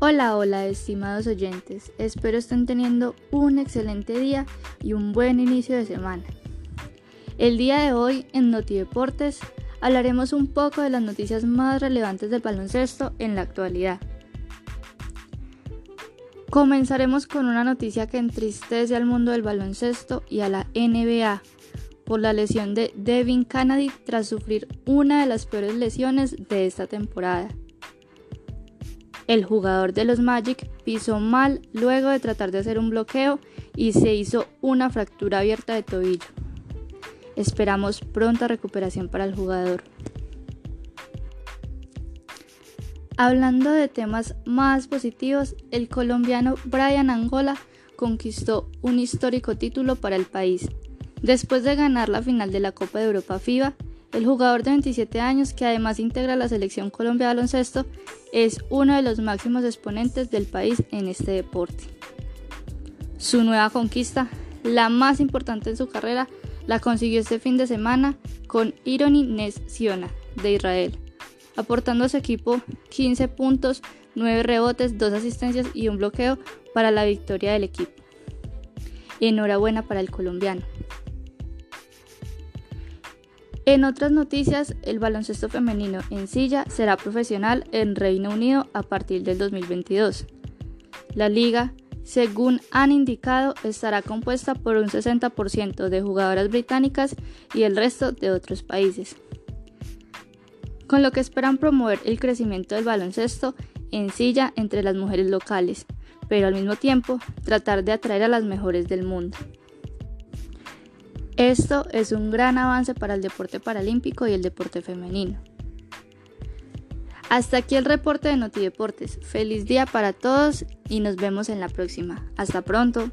Hola, hola, estimados oyentes. Espero estén teniendo un excelente día y un buen inicio de semana. El día de hoy en Noti Deportes hablaremos un poco de las noticias más relevantes del baloncesto en la actualidad. Comenzaremos con una noticia que entristece al mundo del baloncesto y a la NBA por la lesión de Devin Kennedy tras sufrir una de las peores lesiones de esta temporada. El jugador de los Magic pisó mal luego de tratar de hacer un bloqueo y se hizo una fractura abierta de tobillo. Esperamos pronta recuperación para el jugador. Hablando de temas más positivos, el colombiano Brian Angola conquistó un histórico título para el país. Después de ganar la final de la Copa de Europa FIBA, el jugador de 27 años, que además integra la selección Colombia de baloncesto, es uno de los máximos exponentes del país en este deporte. Su nueva conquista, la más importante en su carrera, la consiguió este fin de semana con Irony Nes Siona de Israel, aportando a su equipo 15 puntos, 9 rebotes, 2 asistencias y un bloqueo para la victoria del equipo. Enhorabuena para el colombiano. En otras noticias, el baloncesto femenino en silla será profesional en Reino Unido a partir del 2022. La liga, según han indicado, estará compuesta por un 60% de jugadoras británicas y el resto de otros países, con lo que esperan promover el crecimiento del baloncesto en silla entre las mujeres locales, pero al mismo tiempo tratar de atraer a las mejores del mundo. Esto es un gran avance para el deporte paralímpico y el deporte femenino. Hasta aquí el reporte de Notideportes. Feliz día para todos y nos vemos en la próxima. Hasta pronto.